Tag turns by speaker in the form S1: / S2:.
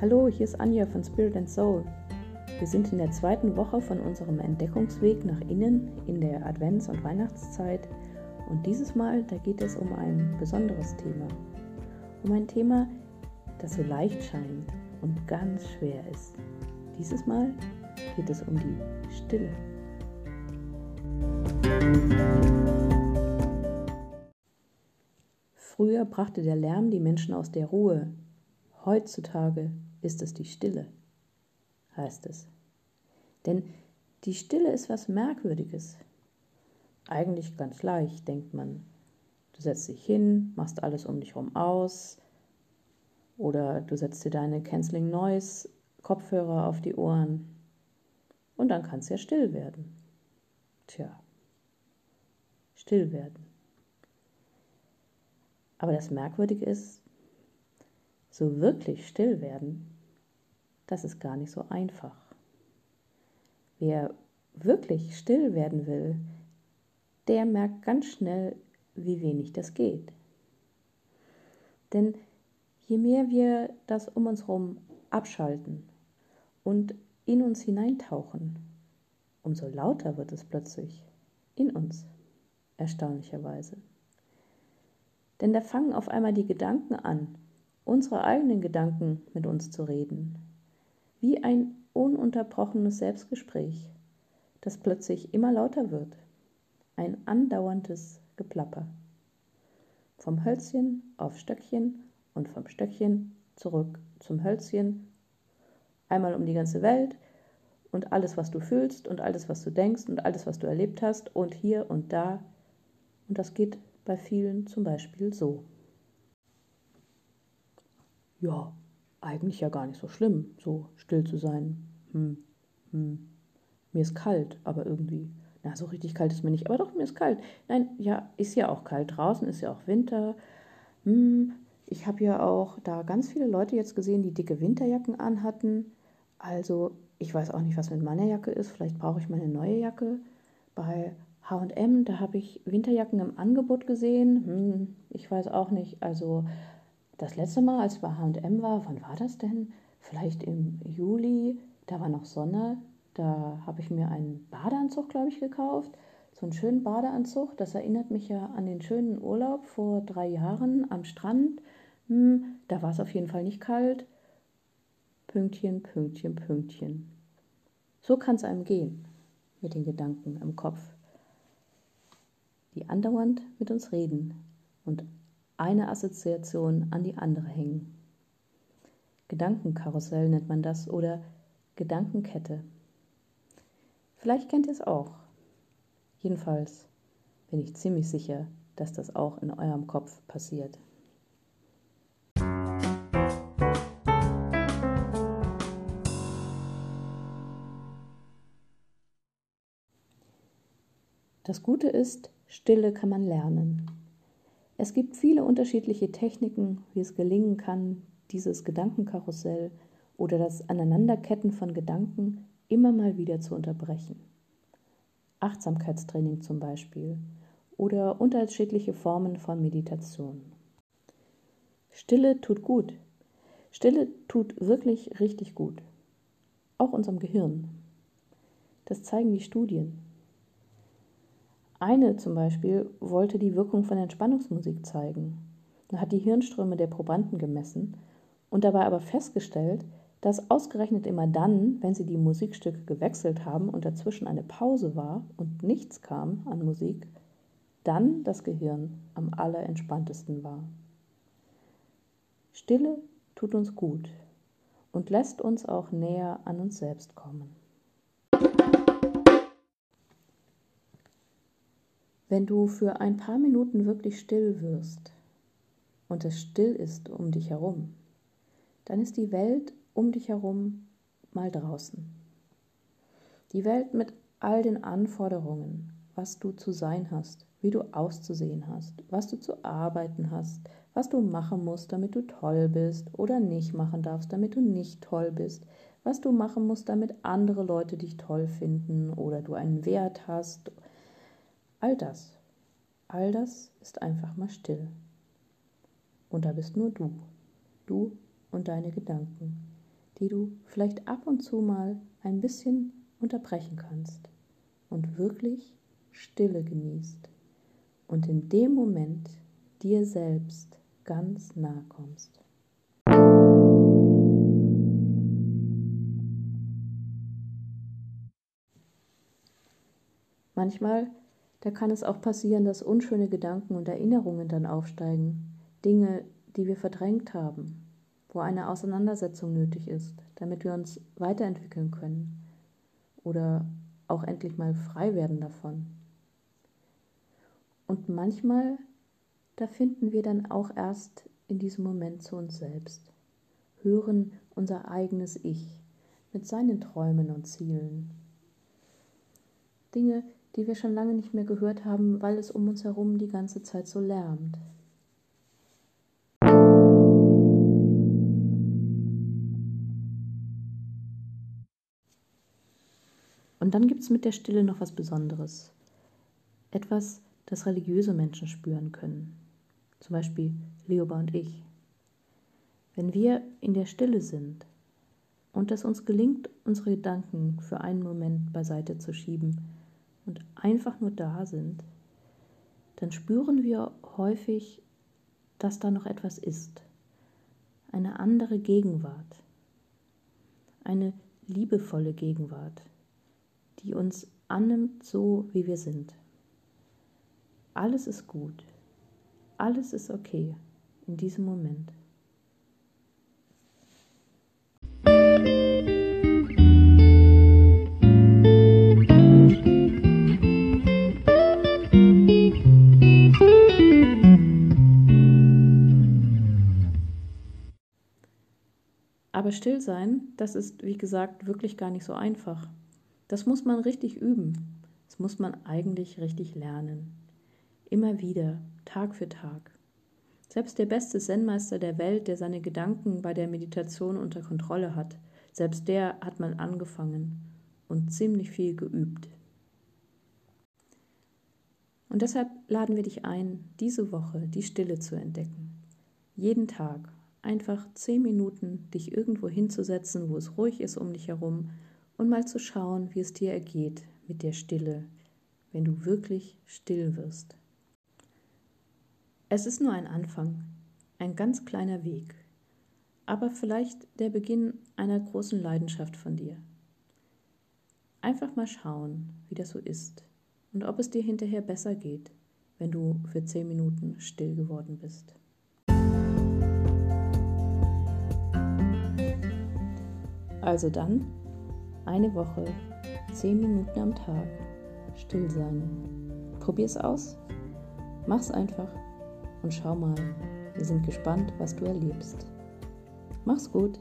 S1: Hallo, hier ist Anja von Spirit and Soul. Wir sind in der zweiten Woche von unserem Entdeckungsweg nach innen in der Advents- und Weihnachtszeit und dieses Mal, da geht es um ein besonderes Thema. Um ein Thema, das so leicht scheint und ganz schwer ist. Dieses Mal geht es um die Stille. Früher brachte der Lärm die Menschen aus der Ruhe. Heutzutage ist es die Stille, heißt es. Denn die Stille ist was Merkwürdiges. Eigentlich ganz leicht, denkt man. Du setzt dich hin, machst alles um dich herum aus, oder du setzt dir deine Canceling Noise Kopfhörer auf die Ohren und dann kann es ja still werden. Tja, still werden. Aber das Merkwürdige ist, so wirklich still werden, das ist gar nicht so einfach. Wer wirklich still werden will, der merkt ganz schnell, wie wenig das geht. Denn je mehr wir das um uns herum abschalten und in uns hineintauchen, umso lauter wird es plötzlich in uns, erstaunlicherweise. Denn da fangen auf einmal die Gedanken an, unsere eigenen Gedanken mit uns zu reden, wie ein ununterbrochenes Selbstgespräch, das plötzlich immer lauter wird, ein andauerndes Geplapper. Vom Hölzchen auf Stöckchen und vom Stöckchen zurück zum Hölzchen, einmal um die ganze Welt und alles, was du fühlst und alles, was du denkst und alles, was du erlebt hast und hier und da. Und das geht bei vielen zum Beispiel so. Ja, eigentlich ja gar nicht so schlimm, so still zu sein. Hm, hm. Mir ist kalt, aber irgendwie. Na, so richtig kalt ist mir nicht. Aber doch, mir ist kalt. Nein, ja, ist ja auch kalt. Draußen ist ja auch Winter. Hm, ich habe ja auch da ganz viele Leute jetzt gesehen, die dicke Winterjacken anhatten. Also, ich weiß auch nicht, was mit meiner Jacke ist. Vielleicht brauche ich meine neue Jacke. Bei HM, da habe ich Winterjacken im Angebot gesehen. Hm, ich weiß auch nicht. Also das letzte Mal, als ich bei HM war, wann war das denn? Vielleicht im Juli, da war noch Sonne. Da habe ich mir einen Badeanzug, glaube ich, gekauft. So einen schönen Badeanzug. Das erinnert mich ja an den schönen Urlaub vor drei Jahren am Strand. Hm, da war es auf jeden Fall nicht kalt. Pünktchen, Pünktchen, Pünktchen. So kann es einem gehen mit den Gedanken im Kopf die andauernd mit uns reden und eine Assoziation an die andere hängen. Gedankenkarussell nennt man das oder Gedankenkette. Vielleicht kennt ihr es auch. Jedenfalls bin ich ziemlich sicher, dass das auch in eurem Kopf passiert. Das Gute ist, Stille kann man lernen. Es gibt viele unterschiedliche Techniken, wie es gelingen kann, dieses Gedankenkarussell oder das Aneinanderketten von Gedanken immer mal wieder zu unterbrechen. Achtsamkeitstraining zum Beispiel oder unterschiedliche Formen von Meditation. Stille tut gut. Stille tut wirklich richtig gut. Auch unserem Gehirn. Das zeigen die Studien. Eine zum Beispiel wollte die Wirkung von Entspannungsmusik zeigen hat die Hirnströme der Probanden gemessen und dabei aber festgestellt, dass ausgerechnet immer dann, wenn sie die Musikstücke gewechselt haben und dazwischen eine Pause war und nichts kam an Musik, dann das Gehirn am allerentspanntesten war. Stille tut uns gut und lässt uns auch näher an uns selbst kommen. Wenn du für ein paar Minuten wirklich still wirst und es still ist um dich herum, dann ist die Welt um dich herum mal draußen. Die Welt mit all den Anforderungen, was du zu sein hast, wie du auszusehen hast, was du zu arbeiten hast, was du machen musst, damit du toll bist oder nicht machen darfst, damit du nicht toll bist, was du machen musst, damit andere Leute dich toll finden oder du einen Wert hast All das, all das ist einfach mal still. Und da bist nur du, du und deine Gedanken. die du vielleicht ab und zu mal ein bisschen unterbrechen kannst und wirklich Stille genießt und in dem Moment dir selbst ganz nah kommst. Manchmal, da kann es auch passieren, dass unschöne Gedanken und Erinnerungen dann aufsteigen, Dinge, die wir verdrängt haben, wo eine Auseinandersetzung nötig ist, damit wir uns weiterentwickeln können oder auch endlich mal frei werden davon. Und manchmal, da finden wir dann auch erst in diesem Moment zu uns selbst, hören unser eigenes Ich mit seinen Träumen und Zielen. Dinge, die wir schon lange nicht mehr gehört haben, weil es um uns herum die ganze Zeit so lärmt. Und dann gibt es mit der Stille noch was Besonderes. Etwas, das religiöse Menschen spüren können. Zum Beispiel Leoba und ich. Wenn wir in der Stille sind und es uns gelingt, unsere Gedanken für einen Moment beiseite zu schieben, und einfach nur da sind, dann spüren wir häufig, dass da noch etwas ist. Eine andere Gegenwart. Eine liebevolle Gegenwart, die uns annimmt so, wie wir sind. Alles ist gut. Alles ist okay in diesem Moment. Aber still sein, das ist, wie gesagt, wirklich gar nicht so einfach. Das muss man richtig üben. Das muss man eigentlich richtig lernen. Immer wieder, Tag für Tag. Selbst der beste Zen-Meister der Welt, der seine Gedanken bei der Meditation unter Kontrolle hat, selbst der hat mal angefangen und ziemlich viel geübt. Und deshalb laden wir dich ein, diese Woche die Stille zu entdecken. Jeden Tag einfach zehn Minuten dich irgendwo hinzusetzen, wo es ruhig ist um dich herum und mal zu schauen, wie es dir ergeht mit der Stille, wenn du wirklich still wirst. Es ist nur ein Anfang, ein ganz kleiner Weg, aber vielleicht der Beginn einer großen Leidenschaft von dir. Einfach mal schauen, wie das so ist und ob es dir hinterher besser geht, wenn du für zehn Minuten still geworden bist. Also dann eine Woche, zehn Minuten am Tag, still sein. Probier's aus, mach's einfach und schau mal. Wir sind gespannt, was du erlebst. Mach's gut.